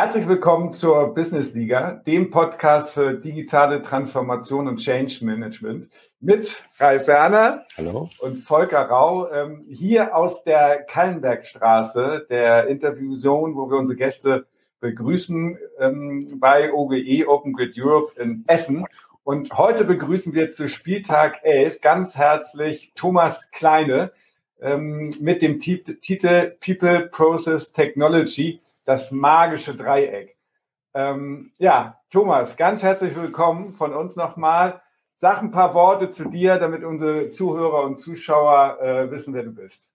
Herzlich willkommen zur Business Liga, dem Podcast für digitale Transformation und Change Management mit Ralf Werner Hallo. und Volker Rau ähm, hier aus der Kallenbergstraße, der Interview Zone, wo wir unsere Gäste begrüßen ähm, bei OGE Open Grid Europe in Essen. Und heute begrüßen wir zu Spieltag 11 ganz herzlich Thomas Kleine ähm, mit dem Titel People Process Technology das magische Dreieck. Ähm, ja, Thomas, ganz herzlich willkommen von uns nochmal. Sag ein paar Worte zu dir, damit unsere Zuhörer und Zuschauer äh, wissen, wer du bist.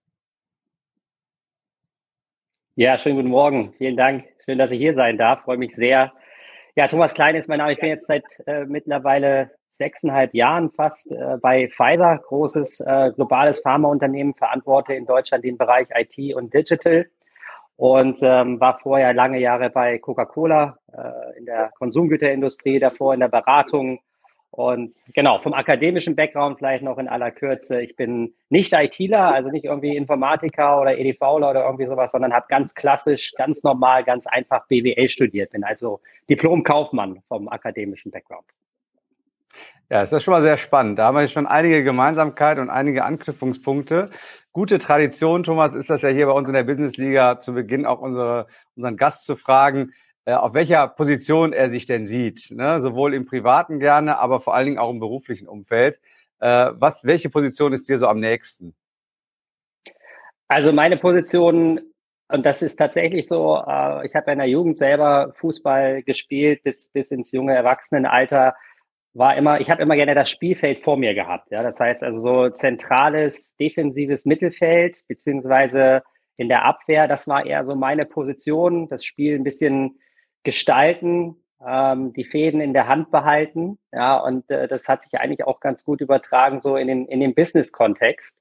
Ja, schönen guten Morgen. Vielen Dank. Schön, dass ich hier sein darf. Freue mich sehr. Ja, Thomas Klein ist mein Name. Ich bin jetzt seit äh, mittlerweile sechseinhalb Jahren fast äh, bei Pfizer, großes äh, globales Pharmaunternehmen, verantworte in Deutschland den Bereich IT und Digital und ähm, war vorher lange Jahre bei Coca-Cola äh, in der Konsumgüterindustrie, davor in der Beratung. Und genau, vom akademischen Background vielleicht noch in aller Kürze. Ich bin nicht ITler, also nicht irgendwie Informatiker oder EDVler oder irgendwie sowas, sondern habe ganz klassisch, ganz normal, ganz einfach BWL studiert. Bin also Diplom-Kaufmann vom akademischen Background. Ja, das ist schon mal sehr spannend. Da haben wir schon einige Gemeinsamkeiten und einige Anknüpfungspunkte. Gute Tradition, Thomas, ist das ja hier bei uns in der Business Liga zu Beginn auch unsere, unseren Gast zu fragen, äh, auf welcher Position er sich denn sieht. Ne? Sowohl im privaten gerne, aber vor allen Dingen auch im beruflichen Umfeld. Äh, was, welche Position ist dir so am nächsten? Also meine Position, und das ist tatsächlich so, äh, ich habe in der Jugend selber Fußball gespielt bis, bis ins junge Erwachsenenalter war immer, ich habe immer gerne das Spielfeld vor mir gehabt. Ja, das heißt also so zentrales defensives Mittelfeld beziehungsweise in der Abwehr. Das war eher so meine Position. Das Spiel ein bisschen gestalten, ähm, die Fäden in der Hand behalten. Ja, und äh, das hat sich eigentlich auch ganz gut übertragen so in den in den Business-Kontext.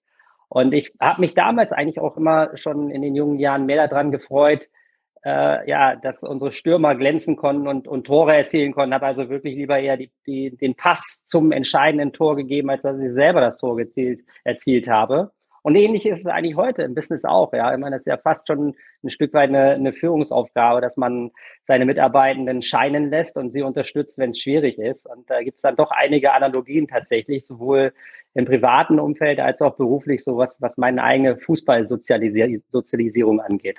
Und ich habe mich damals eigentlich auch immer schon in den jungen Jahren mehr daran gefreut, äh, ja, dass unsere Stürmer glänzen konnten und, und Tore erzielen konnten. Habe also wirklich lieber eher die, die, den Pass zum entscheidenden Tor gegeben, als dass ich selber das Tor gezielt, erzielt habe. Und ähnlich ist es eigentlich heute im Business auch. Ja, ich meine, das ist ja fast schon ein Stück weit eine, eine Führungsaufgabe, dass man seine Mitarbeitenden scheinen lässt und sie unterstützt, wenn es schwierig ist. Und da gibt es dann doch einige Analogien tatsächlich, sowohl im privaten Umfeld als auch beruflich, so was, was meine eigene Fußballsozialisierung angeht.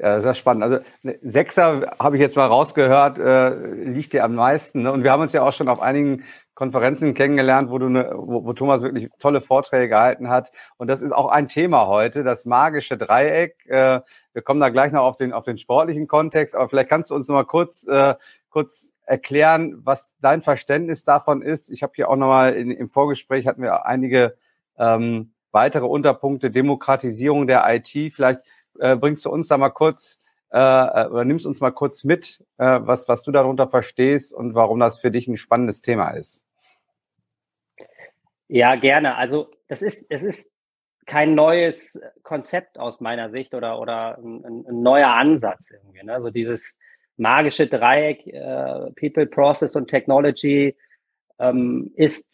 Ja, sehr spannend. Also ne, Sechser habe ich jetzt mal rausgehört, äh, liegt dir am meisten. Ne? Und wir haben uns ja auch schon auf einigen Konferenzen kennengelernt, wo du ne, wo, wo Thomas wirklich tolle Vorträge gehalten hat. Und das ist auch ein Thema heute, das magische Dreieck. Äh, wir kommen da gleich noch auf den auf den sportlichen Kontext, aber vielleicht kannst du uns noch mal kurz äh, kurz erklären, was dein Verständnis davon ist. Ich habe hier auch noch mal in, im Vorgespräch hatten wir einige ähm, weitere Unterpunkte, Demokratisierung der IT. Vielleicht äh, bringst du uns da mal kurz äh, äh, oder nimmst uns mal kurz mit, äh, was, was du darunter verstehst und warum das für dich ein spannendes Thema ist. Ja, gerne. Also das ist, es ist kein neues Konzept aus meiner Sicht oder, oder ein, ein neuer Ansatz irgendwie. Ne? Also dieses magische Dreieck äh, People, Process und Technology ähm, ist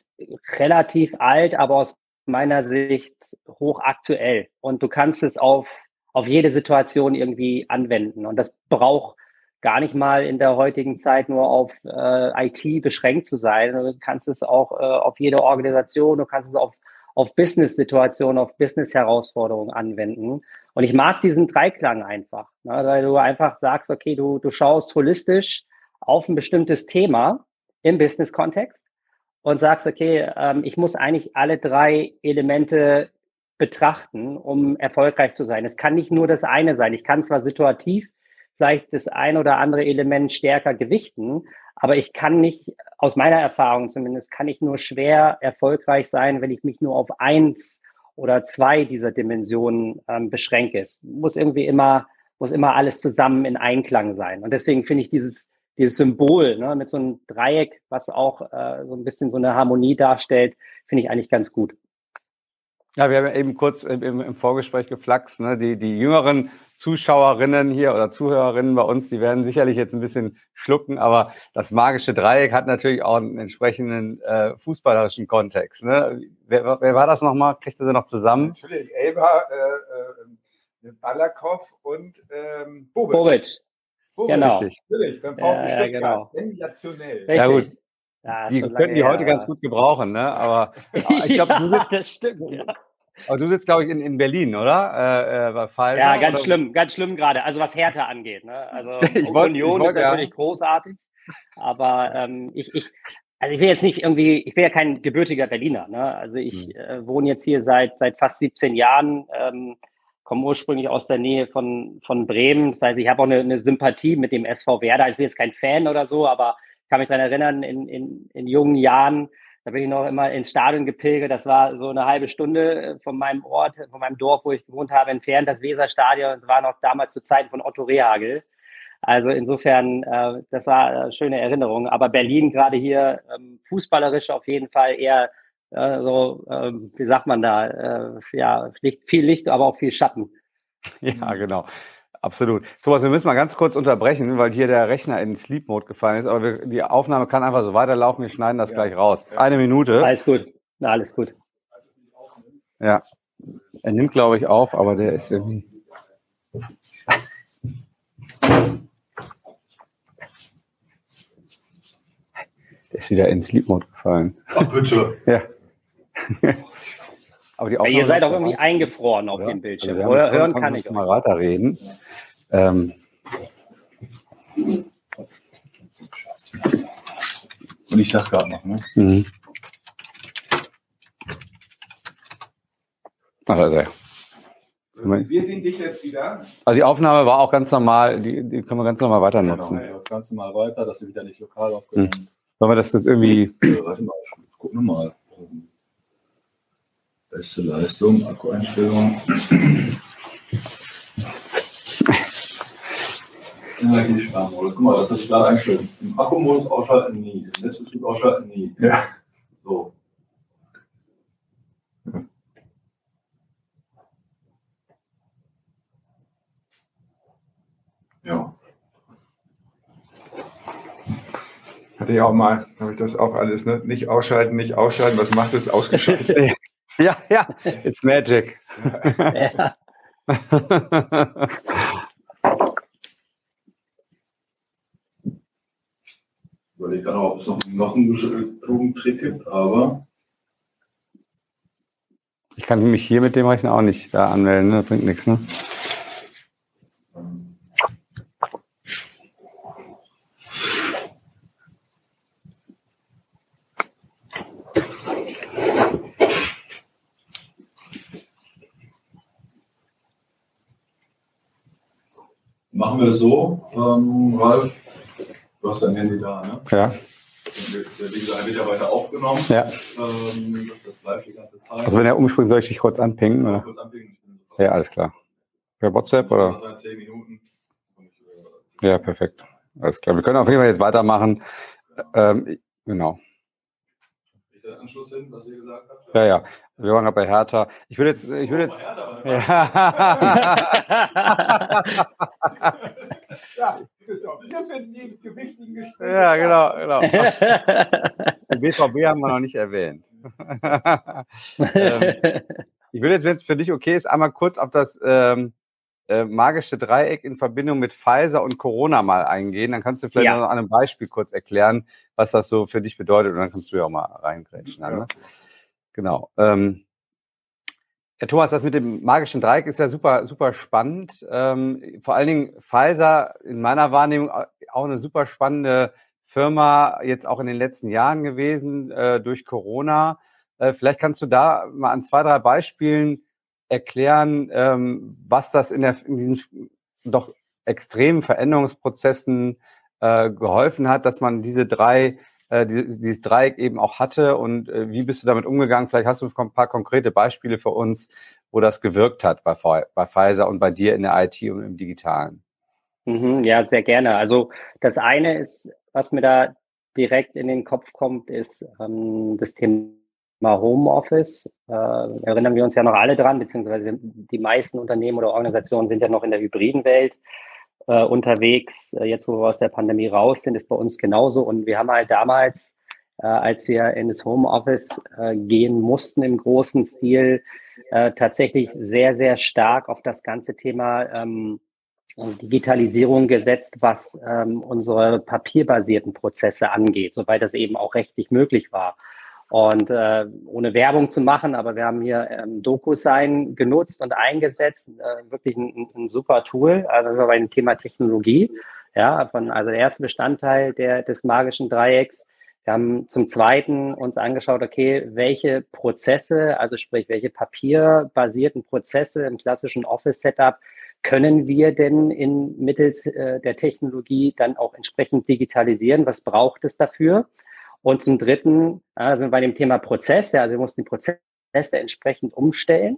relativ alt, aber aus meiner Sicht hochaktuell. Und du kannst es auf auf jede Situation irgendwie anwenden. Und das braucht gar nicht mal in der heutigen Zeit nur auf äh, IT beschränkt zu sein. Du kannst es auch äh, auf jede Organisation, du kannst es auf, auf Business-Situationen, auf Business-Herausforderungen anwenden. Und ich mag diesen Dreiklang einfach, ne, weil du einfach sagst, okay, du, du schaust holistisch auf ein bestimmtes Thema im Business-Kontext und sagst, okay, ähm, ich muss eigentlich alle drei Elemente betrachten, um erfolgreich zu sein. Es kann nicht nur das eine sein. Ich kann zwar situativ vielleicht das ein oder andere Element stärker gewichten, aber ich kann nicht, aus meiner Erfahrung zumindest, kann ich nur schwer erfolgreich sein, wenn ich mich nur auf eins oder zwei dieser Dimensionen ähm, beschränke. Es muss irgendwie immer, muss immer alles zusammen in Einklang sein. Und deswegen finde ich dieses, dieses Symbol ne, mit so einem Dreieck, was auch äh, so ein bisschen so eine Harmonie darstellt, finde ich eigentlich ganz gut. Ja, wir haben ja eben kurz im, im Vorgespräch geflaxt, ne? die, die jüngeren Zuschauerinnen hier oder Zuhörerinnen bei uns, die werden sicherlich jetzt ein bisschen schlucken, aber das magische Dreieck hat natürlich auch einen entsprechenden äh, fußballerischen Kontext. Ne? Wer, wer war das nochmal? Kriegt ihr sie noch zusammen? Natürlich, Elba, äh, äh, Balakov und ähm, Bobic. Bobic. Genau. Richtig. Natürlich, beim Ja, VfB ja, Stuttgart. genau. Sensationell. Richtig. Ja, gut. Ja, Die könnten die her, heute ganz gut gebrauchen, ne? Aber ich glaube, du sitzt, das stimmt, ja. aber du sitzt, glaube ich, in, in Berlin, oder? Äh, äh, bei Pfizer, Ja, ganz oder? schlimm, ganz schlimm gerade. Also was Hertha angeht. Ne? Also Ich wollt- Union ich wollt, ist ja. natürlich großartig, aber ähm, ich, ich, also ich will jetzt nicht irgendwie, ich bin ja kein gebürtiger Berliner. Ne? Also ich Hm. äh, wohne jetzt hier seit seit fast 17 Jahren, ähm, komme ursprünglich aus der Nähe von von Bremen. Das heißt, ich habe auch eine, eine Sympathie mit dem SV Werder. Ich bin jetzt kein Fan oder so, aber kann mich daran erinnern, in, in, in jungen Jahren, da bin ich noch immer ins Stadion gepilgert. Das war so eine halbe Stunde äh, von meinem Ort, von meinem Dorf, wo ich gewohnt habe, entfernt. Das Weserstadion war noch damals zu Zeiten von Otto Rehagel. Also insofern, äh, das war eine schöne Erinnerung. Aber Berlin gerade hier ähm, fußballerisch auf jeden Fall eher äh, so, ähm, wie sagt man da, äh, ja, Licht, viel Licht, aber auch viel Schatten. Ja, genau. Absolut. Thomas, wir müssen mal ganz kurz unterbrechen, weil hier der Rechner in Sleep Mode gefallen ist. Aber wir, die Aufnahme kann einfach so weiterlaufen. Wir schneiden das Ja. gleich raus. Ja. Eine Minute. Alles gut. Na, alles gut. Ja. Er nimmt, glaube ich, auf, aber der ist irgendwie. Der ist wieder in Sleep Mode gefallen. Ach, bitte. Ja. aber die Ja, ihr seid auch irgendwie eingefroren auf Ja. dem Bildschirm. Also wir haben Hör- Hören kann wir ich mal weiterreden. Ähm, Und ich sag gerade noch, ne? mhm. Ach, also, ja. Wir sehen dich jetzt wieder. also die Aufnahme war auch ganz normal, die, die können wir ganz normal weiter nutzen. Genau, das Ganze mal weiter, das wird ja nicht lokal aufgenommen. Sollen wir das jetzt irgendwie. Äh, Warte mal, gucken wir mal. Ähm, Beste Leistung, Akkueinstellung. Energiesparmodus. Guck mal, das ist klar eingestellt. Im Akkumodus ausschalten nie, im Netzbetrieb ausschalten nie. Ja. So. Ja. Hatte ich auch mal, habe ich das auch alles, ne? Nicht ausschalten, nicht ausschalten. Was macht es? Ausgeschaltet. ja, ja, it's magic. Ja. Überlege gerade, ob es noch, noch einen klugen Trick gibt, aber ich kann mich hier mit dem Rechner auch nicht da anmelden, ne? bringt nichts. Ne? machen wir es so, ähm, Ralf, hast dein Handy da, ne? Ja, Der, ja weiter aufgenommen. ja. Ähm, das, das bleibt die ganze Zeit. Also wenn er umspringt, soll ich dich kurz anpingen? Oder? Kurz anpingen, Ja, alles klar. Per WhatsApp oder? Zehn Minuten. Ja, perfekt. Alles klar. Wir können auf jeden Fall jetzt weitermachen. Ähm, genau. Der Anschluss hin, was ihr gesagt habt? Ja, ja. Wir waren gerade bei Hertha. Ich würde jetzt, ich würde jetzt. Ja. wir finden die gewichtigen Gespräche. ja, genau, genau. Den BVB haben wir noch nicht erwähnt. ähm, ich würde jetzt, wenn es für dich okay ist, einmal kurz auf das ähm, äh, magische Dreieck in Verbindung mit Pfizer und Corona mal eingehen. Dann kannst du vielleicht Ja. noch an einem Beispiel kurz erklären, was das so für dich bedeutet. Und dann kannst du ja auch mal reingrätschen. Dann, ne? Genau. Ähm, ja, Thomas, das mit dem magischen Dreieck ist ja super, super spannend. Ähm, vor allen Dingen Pfizer in meiner Wahrnehmung auch eine super spannende Firma jetzt auch in den letzten Jahren gewesen äh, durch Corona. Äh, vielleicht kannst du da mal an zwei, drei Beispielen erklären, ähm, was das in, der, in diesen doch extremen Veränderungsprozessen äh, geholfen hat, dass man diese drei, äh, diese, dieses Dreieck eben auch hatte und äh, wie bist du damit umgegangen? Vielleicht hast du ein paar konkrete Beispiele für uns, wo das gewirkt hat bei, bei Pfizer und bei dir in der IT und im Digitalen. Mhm, ja, sehr gerne. Also das eine ist, was mir da direkt in den Kopf kommt, ist ähm, das Thema Homeoffice. Äh, erinnern wir uns ja noch alle dran, beziehungsweise die meisten Unternehmen oder Organisationen sind ja noch in der hybriden Welt äh, unterwegs. Äh, jetzt, wo wir aus der Pandemie raus sind, ist bei uns genauso. Und wir haben halt damals, äh, als wir in das Homeoffice äh, gehen mussten im großen Stil, tatsächlich sehr, sehr stark auf das ganze Thema ähm, Digitalisierung gesetzt, was ähm, unsere papierbasierten Prozesse angeht, soweit das eben auch rechtlich möglich war. Und äh, ohne Werbung zu machen, aber wir haben hier ähm, DocuSign genutzt und eingesetzt, äh, wirklich ein, ein, super Tool, also bei dem Thema Technologie. Ja, von, also der erste Bestandteil der, des magischen Dreiecks. Wir haben zum Zweiten uns angeschaut, okay, welche Prozesse, also sprich, welche papierbasierten Prozesse im klassischen Office-Setup können wir denn in mittels äh, der Technologie dann auch entsprechend digitalisieren? Was braucht es dafür? Und zum Dritten äh, sind wir bei dem Thema Prozesse. Also wir mussten die Prozesse entsprechend umstellen.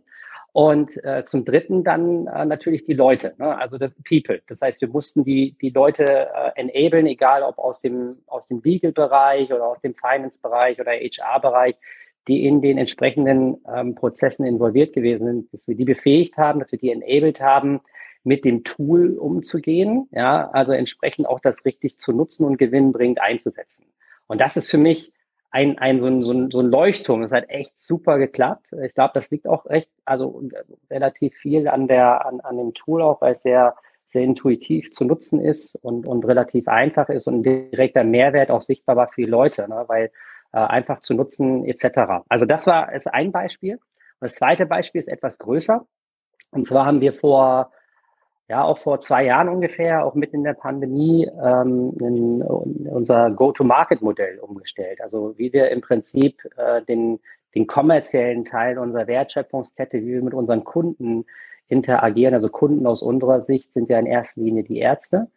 Und äh, zum Dritten dann äh, natürlich die Leute, ne? also das People. Das heißt, wir mussten die, die Leute äh, enablen, egal ob aus dem, aus dem Legal-Bereich oder aus dem Finance-Bereich oder HR-Bereich, die in den entsprechenden ähm, Prozessen involviert gewesen sind, dass wir die befähigt haben, dass wir die enabled haben, mit dem Tool umzugehen, ja, also entsprechend auch das richtig zu nutzen und gewinnbringend einzusetzen. Und das ist für mich ein, ein, so, ein, so, ein, ein Leuchtturm. Das hat echt super geklappt. Ich glaube, das liegt auch recht, also relativ viel an der, an, an dem Tool auch, weil es sehr, sehr intuitiv zu nutzen ist und, und relativ einfach ist und direkter Mehrwert auch sichtbar war für die Leute, ne? weil äh, einfach zu nutzen etc. Also das war ist ein Beispiel. Das zweite Beispiel ist etwas größer. Und zwar haben wir vor ja auch vor zwei Jahren ungefähr, auch mitten in der Pandemie, ähm, in, unser Go-to-Market-Modell umgestellt. Also wie wir im Prinzip äh, den, den kommerziellen Teil unserer Wertschöpfungskette, wie wir mit unseren Kunden interagieren. Also Kunden aus unserer Sicht sind ja in erster Linie die Ärzte.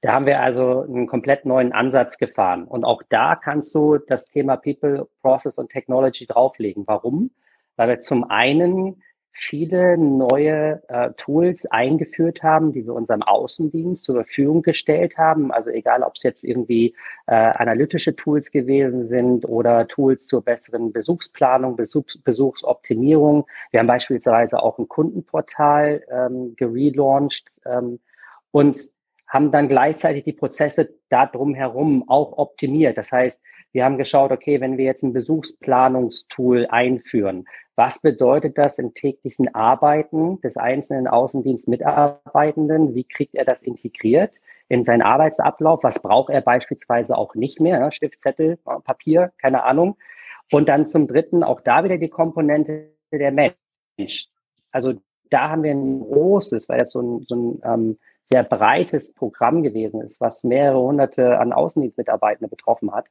Da haben wir also einen komplett neuen Ansatz gefahren. Und auch da kannst du das Thema People, Process und Technology drauflegen. Warum? Weil wir zum einen viele neue äh, Tools eingeführt haben, die wir unserem Außendienst zur Verfügung gestellt haben. Also egal, ob es jetzt irgendwie äh, analytische Tools gewesen sind oder Tools zur besseren Besuchsplanung, Besuchs Besuchsoptimierung. Wir haben beispielsweise auch ein Kundenportal ähm, gelauncht ähm, und haben dann gleichzeitig die Prozesse darum herum auch optimiert. Das heißt, wir haben geschaut, okay, wenn wir jetzt ein Besuchsplanungstool einführen, was bedeutet das im täglichen Arbeiten des einzelnen Außendienstmitarbeitenden? Wie kriegt er das integriert in seinen Arbeitsablauf? Was braucht er beispielsweise auch nicht mehr? Stiftzettel, Papier, keine Ahnung. Und dann zum Dritten auch da wieder die Komponente der Mensch. Also da haben wir ein großes, weil das so ein, so ein ähm, sehr breites Programm gewesen ist, was mehrere hunderte an Außendienstmitarbeitende betroffen hat,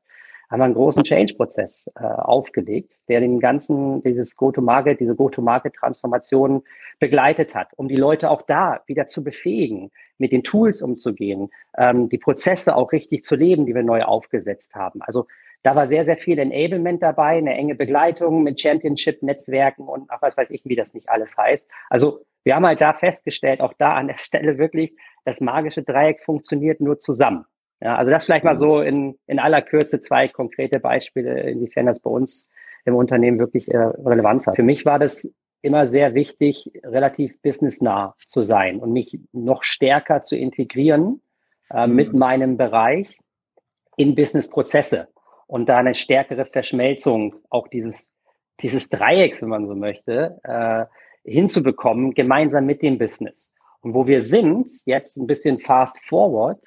haben wir einen großen Change-Prozess äh, aufgelegt, der den ganzen, dieses Go-to-Market, diese Go-to-Market-Transformation begleitet hat, um die Leute auch da wieder zu befähigen, mit den Tools umzugehen, ähm, die Prozesse auch richtig zu leben, die wir neu aufgesetzt haben. Also da war sehr, sehr viel Enablement dabei, eine enge Begleitung mit Championship-Netzwerken und ach, was weiß ich, wie das nicht alles heißt. Also wir haben halt da festgestellt, auch da an der Stelle wirklich, das magische Dreieck funktioniert nur zusammen. Ja, also das vielleicht mal mhm. so in, in aller Kürze zwei konkrete Beispiele, inwiefern das bei uns im Unternehmen wirklich äh, Relevanz hat. Für mich war das immer sehr wichtig, relativ businessnah zu sein und mich noch stärker zu integrieren äh, mhm. mit meinem Bereich in Businessprozesse und da eine stärkere Verschmelzung auch dieses, dieses Dreiecks, wenn man so möchte, äh, hinzubekommen, gemeinsam mit dem Business. Und wo wir sind, jetzt ein bisschen fast forward,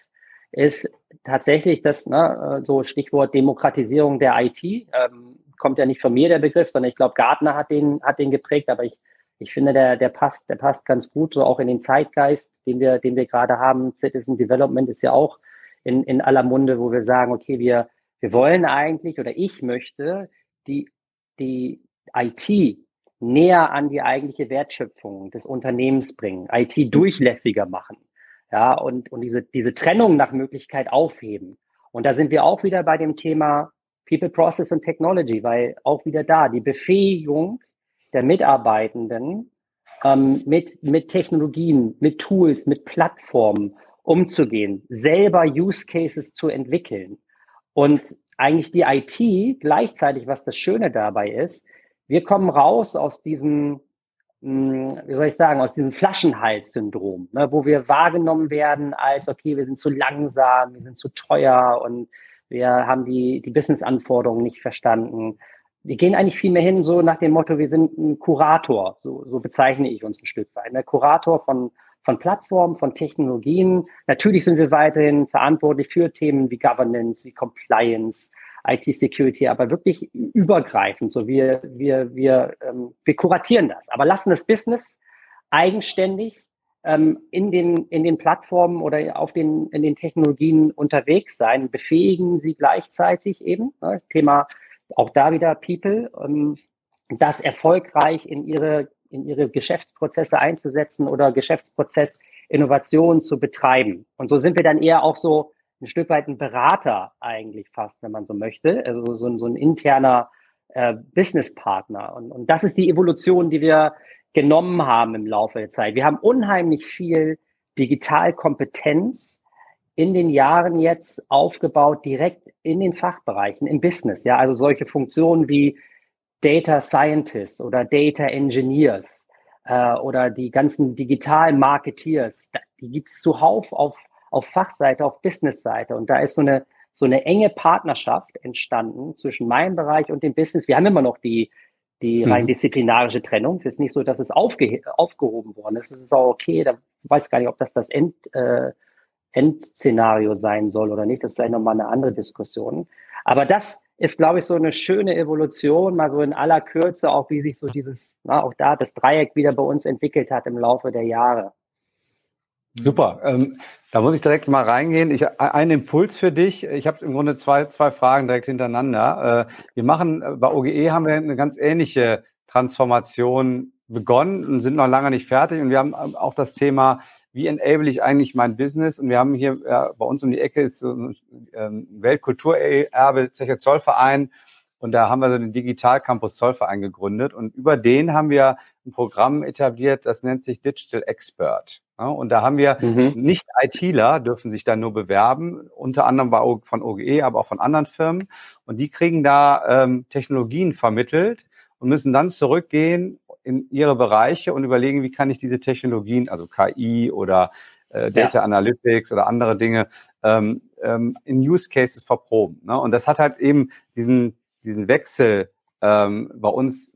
ist tatsächlich das, ne, so Stichwort Demokratisierung der IT, ähm, kommt ja nicht von mir der Begriff, sondern ich glaube, Gartner hat den, hat den geprägt, aber ich, ich finde, der, der passt, der passt ganz gut, so auch in den Zeitgeist, den wir, den wir gerade haben. Citizen Development ist ja auch in, in aller Munde, wo wir sagen, okay, wir, wir wollen eigentlich oder ich möchte die, die IT näher an die eigentliche Wertschöpfung des Unternehmens bringen, IT durchlässiger machen ja, und, und diese, diese Trennung nach Möglichkeit aufheben. Und da sind wir auch wieder bei dem Thema People, Process und Technology, weil auch wieder da die Befähigung der Mitarbeitenden ähm, mit, mit Technologien, mit Tools, mit Plattformen umzugehen, selber Use Cases zu entwickeln. Und eigentlich die IT gleichzeitig, was das Schöne dabei ist, wir kommen raus aus diesem wie soll ich sagen, aus diesem Flaschenhals-Syndrom, ne, wo wir wahrgenommen werden als, okay, wir sind zu langsam, wir sind zu teuer und wir haben die, die Business-Anforderungen nicht verstanden. Wir gehen eigentlich viel mehr hin, so nach dem Motto, wir sind ein Kurator, so, so bezeichne ich uns ein Stück weit. Ein Kurator von, von Plattformen, von Technologien. Natürlich sind wir weiterhin verantwortlich für Themen wie Governance, wie Compliance, IT-Security, aber wirklich übergreifend. So wir, wir, wir, ähm, wir kuratieren das, aber lassen das Business eigenständig ähm, in, den, in den Plattformen oder auf den, in den Technologien unterwegs sein, befähigen sie gleichzeitig eben, ne, Thema auch da wieder People, ähm, das erfolgreich in ihre, in ihre Geschäftsprozesse einzusetzen oder Geschäftsprozess Innovation zu betreiben. Und so sind wir dann eher auch so ein Stück weit ein Berater eigentlich fast, wenn man so möchte, also so, ein, so ein interner äh, Businesspartner. Und, und das ist die Evolution, die wir genommen haben im Laufe der Zeit. Wir haben unheimlich viel Digitalkompetenz in den Jahren jetzt aufgebaut, direkt in den Fachbereichen, im Business. Ja, also solche Funktionen wie Data Scientists oder Data Engineers äh, oder die ganzen Digital Marketeers, die gibt's zuhauf auf, auf Fachseite, auf Businessseite. Und da ist so eine, so eine enge Partnerschaft entstanden zwischen meinem Bereich und dem Business. Wir haben immer noch die, die mhm. rein disziplinarische Trennung. Es ist nicht so, dass es aufge aufgehoben worden ist. Es ist auch okay, da weiß gar nicht, ob das das End, äh, Endszenario sein soll oder nicht. Das ist vielleicht nochmal eine andere Diskussion. Aber das ist, glaube ich, so eine schöne Evolution, mal so in aller Kürze, auch wie sich so dieses, na, auch da das Dreieck wieder bei uns entwickelt hat im Laufe der Jahre. Super. Ähm, da muss ich direkt mal reingehen. Ich, ein Impuls für dich. Ich habe im Grunde zwei, zwei Fragen direkt hintereinander. Äh, wir machen, äh, bei OGE haben wir eine ganz ähnliche Transformation begonnen und sind noch lange nicht fertig. Und wir haben ähm, auch das Thema, wie enable ich eigentlich mein Business? Und wir haben hier ja, bei uns um die Ecke ist so ein ähm, Weltkulturerbe Zecher Zollverein. Und da haben wir so den Digital Campus Zollverein gegründet. Und über den haben wir ein Programm etabliert, das nennt sich Digital Expert. Ja, und da haben wir mhm. nicht ITler, dürfen sich da nur bewerben, unter anderem bei, von OGE, aber auch von anderen Firmen. Und die kriegen da ähm, Technologien vermittelt und müssen dann zurückgehen in ihre Bereiche und überlegen, wie kann ich diese Technologien, also KI oder äh, Data ja. Analytics oder andere Dinge, ähm, ähm, in Use Cases verproben. Ne? Und das hat halt eben diesen, diesen Wechsel ähm, bei uns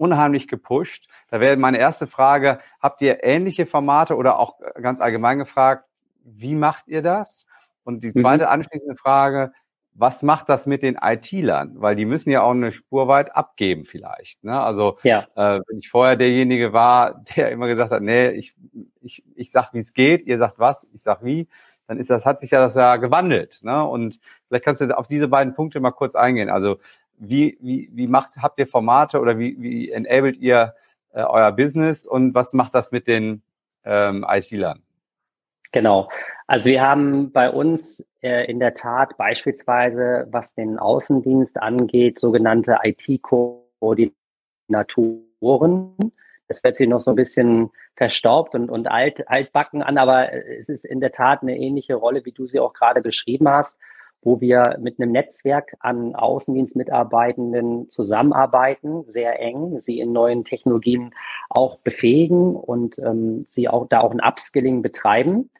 unheimlich gepusht. Da wäre meine erste Frage, habt ihr ähnliche Formate oder auch ganz allgemein gefragt, wie macht ihr das? Und die zweite mhm. anschließende Frage, was macht das mit den IT-Lern? Weil die müssen ja auch eine Spur weit abgeben vielleicht. Ne? Also ja. äh, wenn ich vorher derjenige war, der immer gesagt hat, nee, ich, ich, ich sag, wie es geht, ihr sagt was, ich sag wie, dann ist das, hat sich ja das ja gewandelt. Ne? Und vielleicht kannst du auf diese beiden Punkte mal kurz eingehen. Also wie, wie, wie macht, habt ihr Formate oder wie, wie enabled ihr äh, euer Business und was macht das mit den ähm, IT-Lern? Genau. Also wir haben bei uns äh, in der Tat beispielsweise, was den Außendienst angeht, sogenannte IT-Koordinatoren. Das hört sich noch so ein bisschen verstaubt und, und alt, altbacken an, aber es ist in der Tat eine ähnliche Rolle, wie du sie auch gerade beschrieben hast wo wir mit einem Netzwerk an Außendienstmitarbeitenden zusammenarbeiten, sehr eng, sie in neuen Technologien auch befähigen und ähm, sie auch da auch ein Upskilling betreiben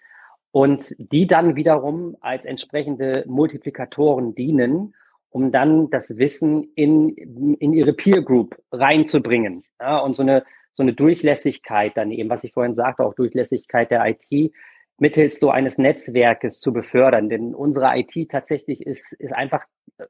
und die dann wiederum als entsprechende Multiplikatoren dienen, um dann das Wissen in, in ihre Peer Group reinzubringen. Ja, und so eine so eine Durchlässigkeit dann eben, was ich vorhin sagte, auch Durchlässigkeit der IT, mittels so eines Netzwerkes zu befördern. Denn unsere IT tatsächlich ist, ist einfach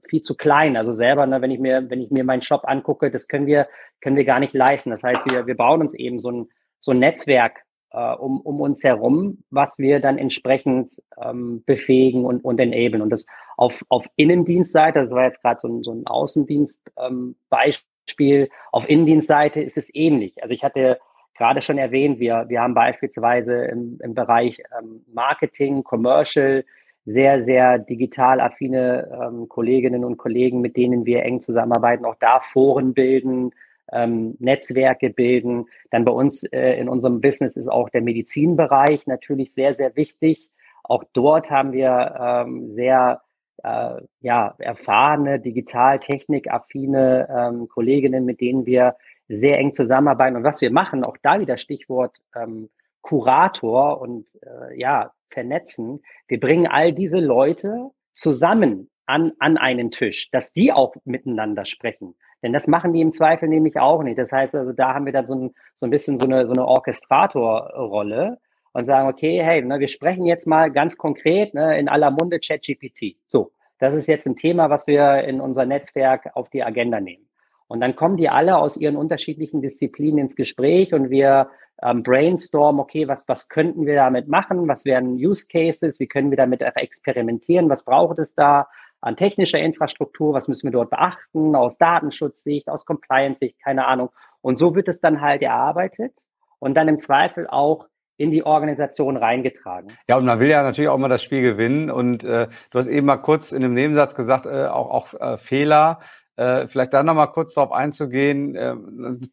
viel zu klein. Also selber, ne, wenn ich mir, wenn ich mir meinen Shop angucke, das können wir, können wir gar nicht leisten. Das heißt, wir, wir bauen uns eben so ein, so ein Netzwerk äh, um, um uns herum, was wir dann entsprechend ähm, befähigen und, und enablen. Und das auf, auf Innendienstseite, das war jetzt gerade so ein, so ein Außendienst-Beispiel, ähm, auf Innendienstseite ist es ähnlich. Also ich hatte gerade schon erwähnt, wir, wir haben beispielsweise im, im Bereich ähm, Marketing, Commercial sehr, sehr digital affine ähm, Kolleginnen und Kollegen, mit denen wir eng zusammenarbeiten, auch da Foren bilden, ähm, Netzwerke bilden. Dann bei uns äh, in unserem Business ist auch der Medizinbereich natürlich sehr, sehr wichtig. Auch dort haben wir ähm, sehr äh, ja, erfahrene, digital technikaffine ähm, Kolleginnen, mit denen wir sehr eng zusammenarbeiten. Und was wir machen, auch da wieder Stichwort ähm, Kurator und äh, ja, vernetzen. Wir bringen all diese Leute zusammen an, an einen Tisch, dass die auch miteinander sprechen. Denn das machen die im Zweifel nämlich auch nicht. Das heißt also, da haben wir dann so ein, so ein bisschen so eine, so eine Orchestratorrolle und sagen, okay, hey, ne, wir sprechen jetzt mal ganz konkret ne, in aller Munde ChatGPT. So, das ist jetzt ein Thema, was wir in unser Netzwerk auf die Agenda nehmen. Und dann kommen die alle aus ihren unterschiedlichen Disziplinen ins Gespräch und wir ähm, brainstormen, okay, was, was könnten wir damit machen? Was wären Use Cases? Wie können wir damit experimentieren? Was braucht es da an technischer Infrastruktur? Was müssen wir dort beachten? Aus Datenschutzsicht, aus Compliance-Sicht, keine Ahnung. Und so wird es dann halt erarbeitet und dann im Zweifel auch in die Organisation reingetragen. Ja, und man will ja natürlich auch mal das Spiel gewinnen. Und äh, du hast eben mal kurz in einem Nebensatz gesagt, äh, auch, auch äh, Fehler. Äh, vielleicht da nochmal kurz darauf einzugehen. Äh,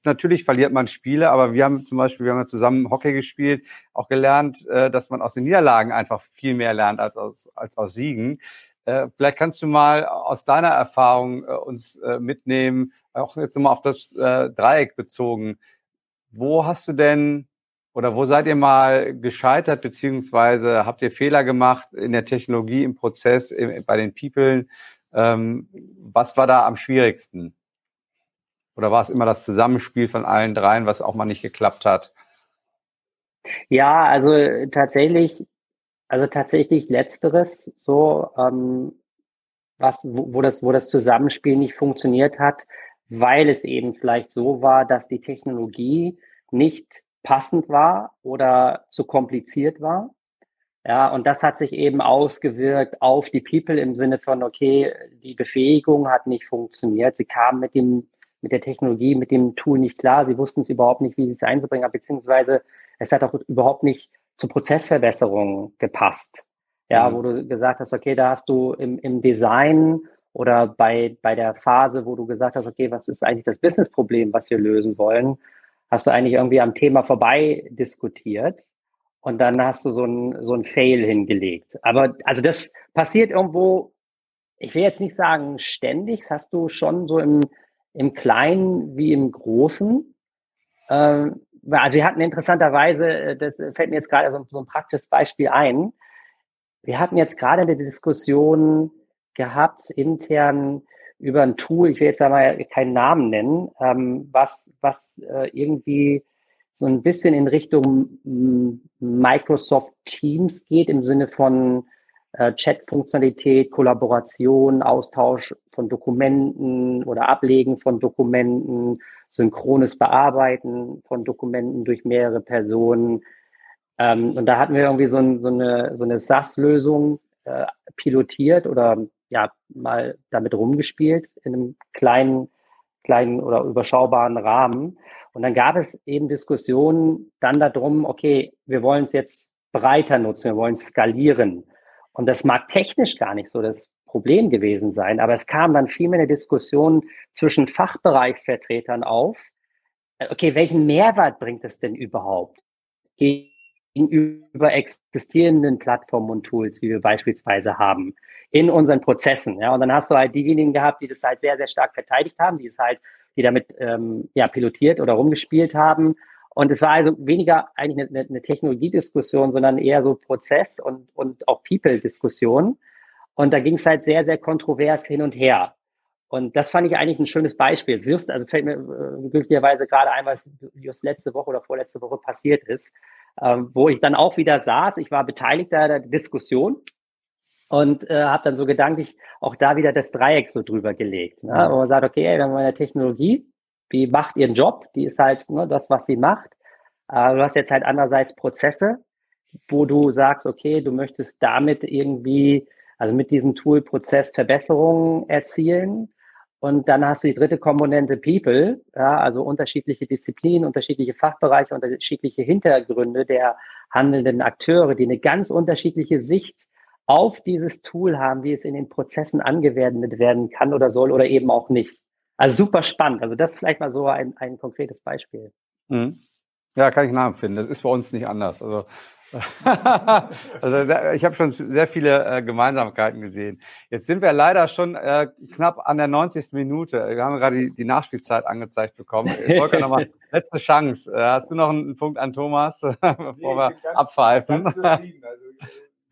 natürlich verliert man Spiele, aber wir haben zum Beispiel, wir haben ja zusammen Hockey gespielt, auch gelernt, äh, dass man aus den Niederlagen einfach viel mehr lernt als aus, als aus Siegen. Äh, vielleicht kannst du mal aus deiner Erfahrung äh, uns mitnehmen, auch jetzt nochmal auf das Dreieck bezogen. Wo hast du denn oder wo seid ihr mal gescheitert, beziehungsweise habt ihr Fehler gemacht in der Technologie, im Prozess, im, bei den People? Ähm, was war da am schwierigsten? Oder war es immer das Zusammenspiel von allen dreien, was auch mal nicht geklappt hat? Ja, also tatsächlich, also tatsächlich letzteres, so ähm, was, wo, wo das, wo das Zusammenspiel nicht funktioniert hat, weil es eben vielleicht so war, dass die Technologie nicht passend war oder zu kompliziert war. Ja, und das hat sich eben ausgewirkt auf die People im Sinne von, okay, die Befähigung hat nicht funktioniert. Sie kamen mit dem, mit der Technologie, mit dem Tool nicht klar. Sie wussten es überhaupt nicht, wie sie es einzubringen beziehungsweise es hat auch überhaupt nicht zur Prozessverbesserung gepasst. Ja, mhm. wo du gesagt hast, okay, da hast du im, im Design oder bei, bei der Phase, wo du gesagt hast, okay, was ist eigentlich das Businessproblem, was wir lösen wollen, hast du eigentlich irgendwie am Thema vorbei diskutiert und dann hast du so ein, so ein Fail hingelegt. Aber also das passiert irgendwo, ich will jetzt nicht sagen ständig, das hast du schon so im, im Kleinen wie im Großen. Ähm, also wir hatten interessanterweise, äh, das fällt mir jetzt gerade so, so ein praktisches Beispiel ein. Wir hatten jetzt gerade eine Diskussion gehabt intern über ein Tool, ich will jetzt aber keinen Namen nennen, ähm, was, was äh, irgendwie so ein bisschen in Richtung Microsoft Teams geht, im Sinne von äh, Chat-Funktionalität, Kollaboration, Austausch von Dokumenten oder Ablegen von Dokumenten, synchrones Bearbeiten von Dokumenten durch mehrere Personen. Ähm, und da hatten wir irgendwie so, ein, so eine, so eine SaaS-Lösung äh, pilotiert oder ja mal damit rumgespielt in einem kleinen, kleinen oder überschaubaren Rahmen. Und dann gab es eben Diskussionen dann darum, okay, wir wollen es jetzt breiter nutzen, wir wollen skalieren. Und das mag technisch gar nicht so das Problem gewesen sein, aber es kam dann vielmehr eine Diskussion zwischen Fachbereichsvertretern auf. Okay, welchen Mehrwert bringt es denn überhaupt? Gegenüber existierenden Plattformen und Tools, wie wir beispielsweise haben, in unseren Prozessen. Ja, und dann hast du halt diejenigen gehabt, die das halt sehr, sehr stark verteidigt haben, die es halt, die damit ähm, ja pilotiert oder rumgespielt haben. Und es war also weniger eigentlich eine, eine Technologiediskussion, sondern eher so Prozess und, und auch People-Diskussion. Und da ging es halt sehr, sehr kontrovers hin und her. Und das fand ich eigentlich ein schönes Beispiel. Just, also fällt mir äh, glücklicherweise gerade ein, was just letzte Woche oder vorletzte Woche passiert ist ähm, wo ich dann auch wieder saß. Ich war beteiligt an der Diskussion und äh, habe dann so gedanklich auch da wieder das Dreieck so drüber gelegt. Ne? Wo man sagt, okay, ey, wir haben eine Technologie, die macht ihren Job, die ist halt ne, das, was sie macht. Äh, du hast jetzt halt andererseits Prozesse, wo du sagst, okay, du möchtest damit irgendwie, also mit diesem Tool Prozess Verbesserungen erzielen. Und dann hast du die dritte Komponente People, ja, also unterschiedliche Disziplinen, unterschiedliche Fachbereiche, unterschiedliche Hintergründe der handelnden Akteure, die eine ganz unterschiedliche Sicht auf dieses Tool haben, wie es in den Prozessen angewendet werden kann oder soll oder eben auch nicht. Also super spannend. Also das vielleicht mal so ein, ein konkretes Beispiel. Mhm. Ja, kann ich nachempfinden. Das ist bei uns nicht anders. Also also ich habe schon sehr viele äh, Gemeinsamkeiten gesehen. Jetzt sind wir leider schon äh, knapp an der 90. Minute. Wir haben gerade die, die Nachspielzeit angezeigt bekommen. Volker, nochmal letzte Chance. Äh, hast du noch einen Punkt an Thomas, bevor nee, wir ganz, abpfeifen? Ganz also,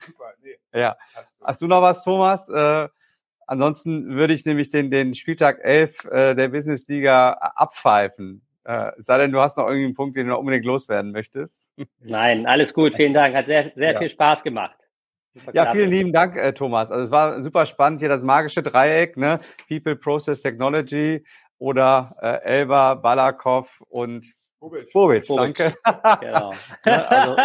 super, nee. Ja. Hast du. hast du noch was, Thomas? Äh, ansonsten würde ich nämlich den, den Spieltag 11 äh, der Business Liga abpfeifen. Äh, sei denn, du hast noch irgendwie einen Punkt, den du noch unbedingt loswerden möchtest. Nein, alles gut. Vielen Dank. Hat sehr, sehr ja. viel Spaß gemacht. Ja, vielen lieben Dank, äh, Thomas. Also es war super spannend hier das magische Dreieck, ne? People, Process, Technology oder äh, Elba, Balakov und Bobic. Bobic, danke. Genau. also,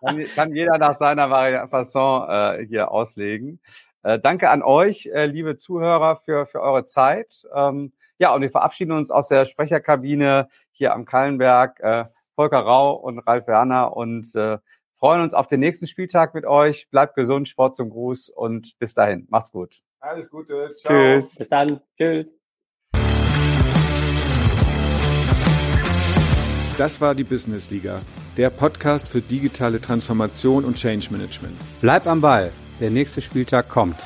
kann, kann, jeder nach seiner Variante Fasson äh, hier auslegen. Äh, danke an euch, äh, liebe Zuhörer, für, für eure Zeit. Ähm, ja, und wir verabschieden uns aus der Sprecherkabine hier am Kallenberg. Äh, Volker Rau und Ralf Werner und äh, freuen uns auf den nächsten Spieltag mit euch. Bleibt gesund, Sport zum Gruß und bis dahin. Macht's gut. Alles Gute. Ciao. Tschüss. Bis dann. Tschüss. Das war die Business Liga, der Podcast für digitale Transformation und Change Management. Bleib am Ball, der nächste Spieltag kommt.